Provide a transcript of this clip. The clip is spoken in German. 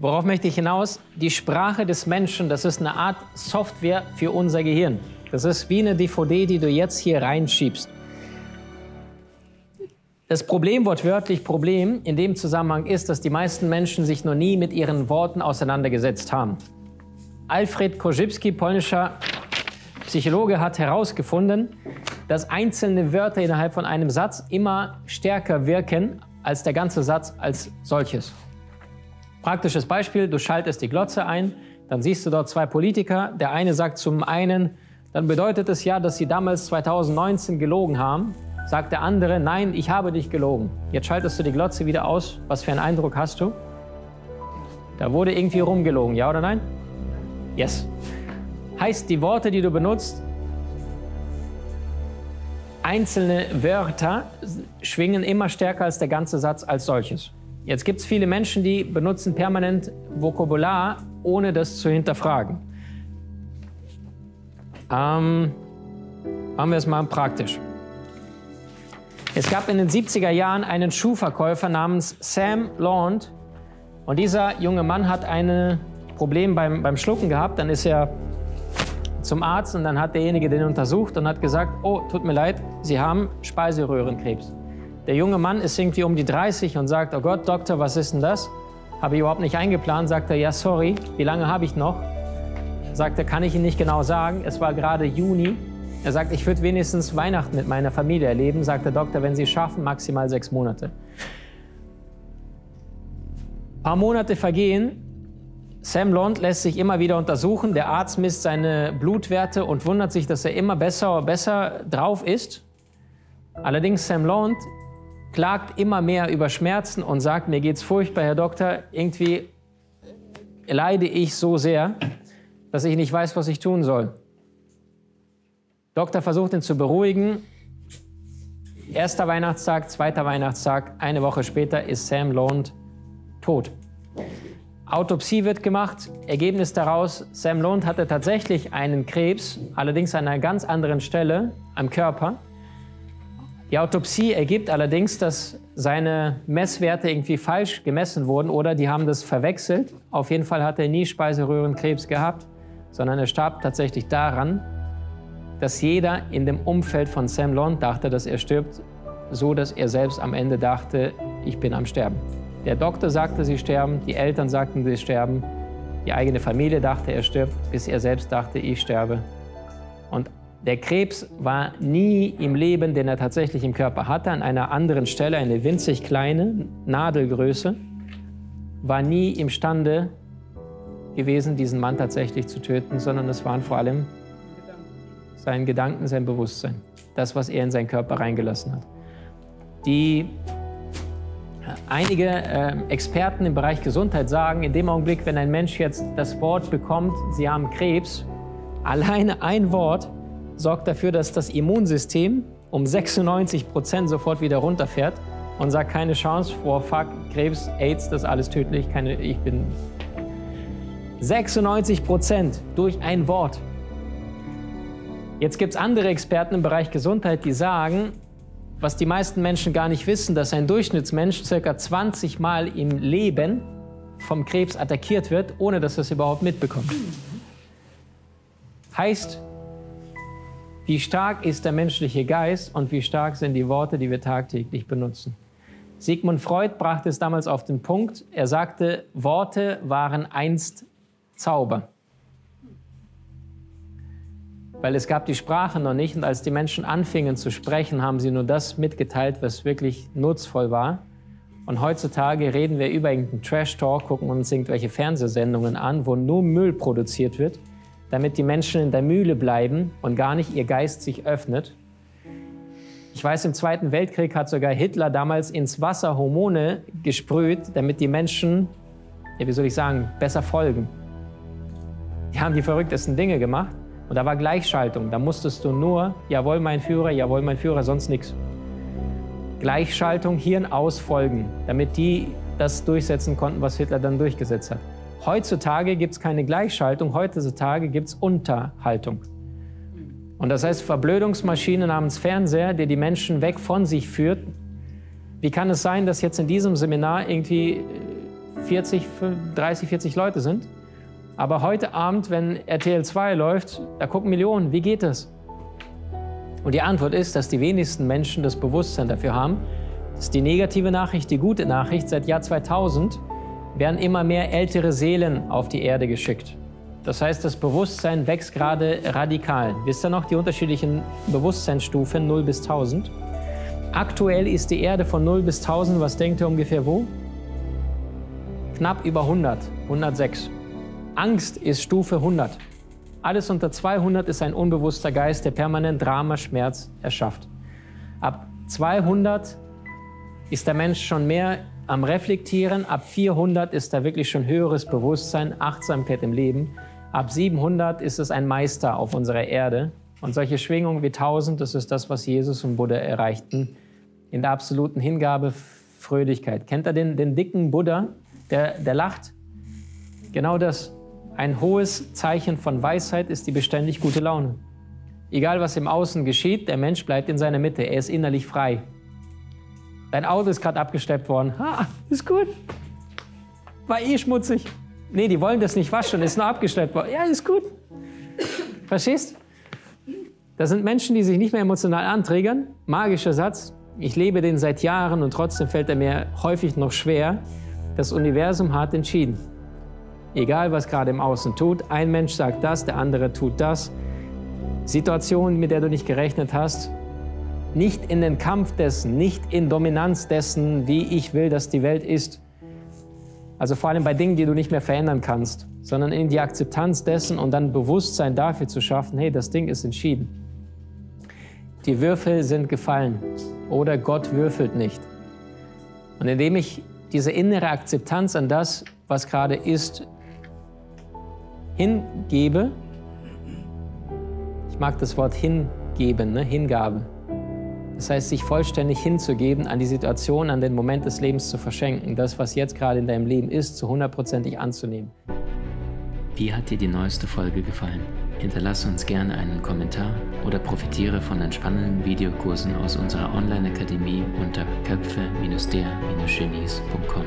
Worauf möchte ich hinaus? Die Sprache des Menschen, das ist eine Art Software für unser Gehirn. Das ist wie eine DVD, die du jetzt hier reinschiebst. Das Problem, wortwörtlich Problem, in dem Zusammenhang ist, dass die meisten Menschen sich noch nie mit ihren Worten auseinandergesetzt haben. Alfred Korzybski, polnischer Psychologe, hat herausgefunden, dass einzelne Wörter innerhalb von einem Satz immer stärker wirken als der ganze Satz als solches. Praktisches Beispiel, du schaltest die Glotze ein, dann siehst du dort zwei Politiker. Der eine sagt zum einen, dann bedeutet es ja, dass Sie damals 2019 gelogen haben. Sagt der andere, nein, ich habe nicht gelogen. Jetzt schaltest du die Glotze wieder aus. Was für einen Eindruck hast du? Da wurde irgendwie rumgelogen, ja oder nein? Yes. Heißt, die Worte, die du benutzt, einzelne Wörter schwingen immer stärker als der ganze Satz als solches. Jetzt gibt es viele Menschen, die benutzen permanent Vokabular, ohne das zu hinterfragen. Ähm, machen wir es mal praktisch. Es gab in den 70er Jahren einen Schuhverkäufer namens Sam Laund und dieser junge Mann hat ein Problem beim, beim Schlucken gehabt. Dann ist er zum Arzt und dann hat derjenige den untersucht und hat gesagt, oh, tut mir leid, Sie haben Speiseröhrenkrebs. Der junge Mann ist irgendwie um die 30 und sagt, oh Gott, Doktor, was ist denn das? Habe ich überhaupt nicht eingeplant. Sagt er, ja, sorry, wie lange habe ich noch? sagte, kann ich Ihnen nicht genau sagen. Es war gerade Juni. Er sagt, ich würde wenigstens Weihnachten mit meiner Familie erleben. Sagt der Doktor, wenn Sie schaffen, maximal sechs Monate. Ein paar Monate vergehen. Sam Lond lässt sich immer wieder untersuchen. Der Arzt misst seine Blutwerte und wundert sich, dass er immer besser und besser drauf ist. Allerdings Sam Lond klagt immer mehr über Schmerzen und sagt, mir geht's furchtbar, Herr Doktor, irgendwie leide ich so sehr dass ich nicht weiß, was ich tun soll. Doktor versucht ihn zu beruhigen. Erster Weihnachtstag, zweiter Weihnachtstag, eine Woche später ist Sam Lond tot. Autopsie wird gemacht. Ergebnis daraus, Sam Lond hatte tatsächlich einen Krebs, allerdings an einer ganz anderen Stelle am Körper. Die Autopsie ergibt allerdings, dass seine Messwerte irgendwie falsch gemessen wurden oder die haben das verwechselt. Auf jeden Fall hat er nie Speiseröhrenkrebs gehabt sondern er starb tatsächlich daran, dass jeder in dem Umfeld von Sam Lond dachte, dass er stirbt, so dass er selbst am Ende dachte, ich bin am Sterben. Der Doktor sagte, sie sterben, die Eltern sagten, sie sterben, die eigene Familie dachte, er stirbt, bis er selbst dachte, ich sterbe. Und der Krebs war nie im Leben, den er tatsächlich im Körper hatte, an einer anderen Stelle, eine winzig kleine Nadelgröße, war nie imstande, gewesen, diesen Mann tatsächlich zu töten, sondern es waren vor allem sein Gedanken, sein Bewusstsein, das, was er in seinen Körper reingelassen hat. Die Einige äh, Experten im Bereich Gesundheit sagen, in dem Augenblick, wenn ein Mensch jetzt das Wort bekommt, sie haben Krebs, alleine ein Wort sorgt dafür, dass das Immunsystem um 96 Prozent sofort wieder runterfährt und sagt, keine Chance vor Fuck, Krebs, AIDS, das ist alles tödlich, keine, ich bin 96 Prozent durch ein Wort. Jetzt gibt es andere Experten im Bereich Gesundheit, die sagen, was die meisten Menschen gar nicht wissen, dass ein Durchschnittsmensch circa 20 Mal im Leben vom Krebs attackiert wird, ohne dass er es überhaupt mitbekommt. Heißt, wie stark ist der menschliche Geist und wie stark sind die Worte, die wir tagtäglich benutzen. Sigmund Freud brachte es damals auf den Punkt. Er sagte, Worte waren einst Zauber. Weil es gab die Sprache noch nicht und als die Menschen anfingen zu sprechen, haben sie nur das mitgeteilt, was wirklich nutzvoll war. Und heutzutage reden wir über irgendeinen Trash-Talk, gucken uns irgendwelche Fernsehsendungen an, wo nur Müll produziert wird, damit die Menschen in der Mühle bleiben und gar nicht ihr Geist sich öffnet. Ich weiß, im Zweiten Weltkrieg hat sogar Hitler damals ins Wasser Hormone gesprüht, damit die Menschen, ja, wie soll ich sagen, besser folgen. Die haben die verrücktesten Dinge gemacht. Und da war Gleichschaltung. Da musstest du nur, jawohl, mein Führer, jawohl, mein Führer, sonst nichts. Gleichschaltung, Hirn ausfolgen, damit die das durchsetzen konnten, was Hitler dann durchgesetzt hat. Heutzutage gibt es keine Gleichschaltung, heutzutage gibt es Unterhaltung. Und das heißt, Verblödungsmaschine namens Fernseher, der die Menschen weg von sich führt. Wie kann es sein, dass jetzt in diesem Seminar irgendwie 40, 30, 40 Leute sind? Aber heute Abend, wenn RTL 2 läuft, da gucken Millionen. Wie geht das? Und die Antwort ist, dass die wenigsten Menschen das Bewusstsein dafür haben. Das ist die negative Nachricht, die gute Nachricht. Seit Jahr 2000 werden immer mehr ältere Seelen auf die Erde geschickt. Das heißt, das Bewusstsein wächst gerade radikal. Wisst ihr noch die unterschiedlichen Bewusstseinsstufen 0 bis 1000? Aktuell ist die Erde von 0 bis 1000, was denkt ihr ungefähr wo? Knapp über 100, 106. Angst ist Stufe 100. Alles unter 200 ist ein unbewusster Geist, der permanent Drama, Schmerz erschafft. Ab 200 ist der Mensch schon mehr am Reflektieren. Ab 400 ist da wirklich schon höheres Bewusstsein, Achtsamkeit im Leben. Ab 700 ist es ein Meister auf unserer Erde. Und solche Schwingungen wie 1000, das ist das, was Jesus und Buddha erreichten. In der absoluten Hingabe, Fröhlichkeit. Kennt ihr den, den dicken Buddha, der, der lacht? Genau das. Ein hohes Zeichen von Weisheit ist die beständig gute Laune. Egal was im Außen geschieht, der Mensch bleibt in seiner Mitte. Er ist innerlich frei. Dein Auto ist gerade abgeschleppt worden. Ha, ist gut. War eh schmutzig. Nee, die wollen das nicht waschen, ist nur abgeschleppt worden. Ja, ist gut. Verstehst? Das sind Menschen, die sich nicht mehr emotional anträgern. Magischer Satz. Ich lebe den seit Jahren und trotzdem fällt er mir häufig noch schwer. Das Universum hat entschieden. Egal, was gerade im Außen tut, ein Mensch sagt das, der andere tut das. Situation, mit der du nicht gerechnet hast, nicht in den Kampf dessen, nicht in Dominanz dessen, wie ich will, dass die Welt ist. Also vor allem bei Dingen, die du nicht mehr verändern kannst, sondern in die Akzeptanz dessen und dann Bewusstsein dafür zu schaffen, hey, das Ding ist entschieden. Die Würfel sind gefallen oder Gott würfelt nicht. Und indem ich diese innere Akzeptanz an das, was gerade ist, hingebe, ich mag das Wort hingeben, ne? Hingabe, das heißt, sich vollständig hinzugeben, an die Situation, an den Moment des Lebens zu verschenken, das, was jetzt gerade in deinem Leben ist, zu hundertprozentig anzunehmen. Wie hat dir die neueste Folge gefallen? Hinterlasse uns gerne einen Kommentar oder profitiere von entspannenden Videokursen aus unserer Online-Akademie unter köpfe-der-genies.com.